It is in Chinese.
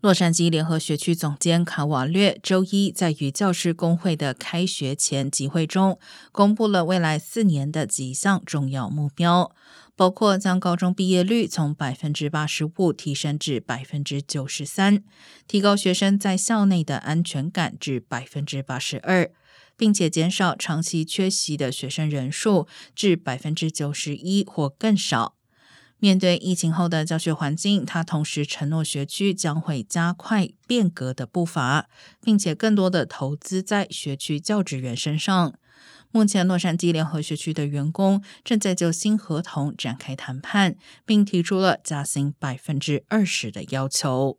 洛杉矶联合学区总监卡瓦略周一在与教师工会的开学前集会中，公布了未来四年的几项重要目标，包括将高中毕业率从百分之八十五提升至百分之九十三，提高学生在校内的安全感至百分之八十二，并且减少长期缺席的学生人数至百分之九十一或更少。面对疫情后的教学环境，他同时承诺学区将会加快变革的步伐，并且更多的投资在学区教职员身上。目前，洛杉矶联合学区的员工正在就新合同展开谈判，并提出了加薪百分之二十的要求。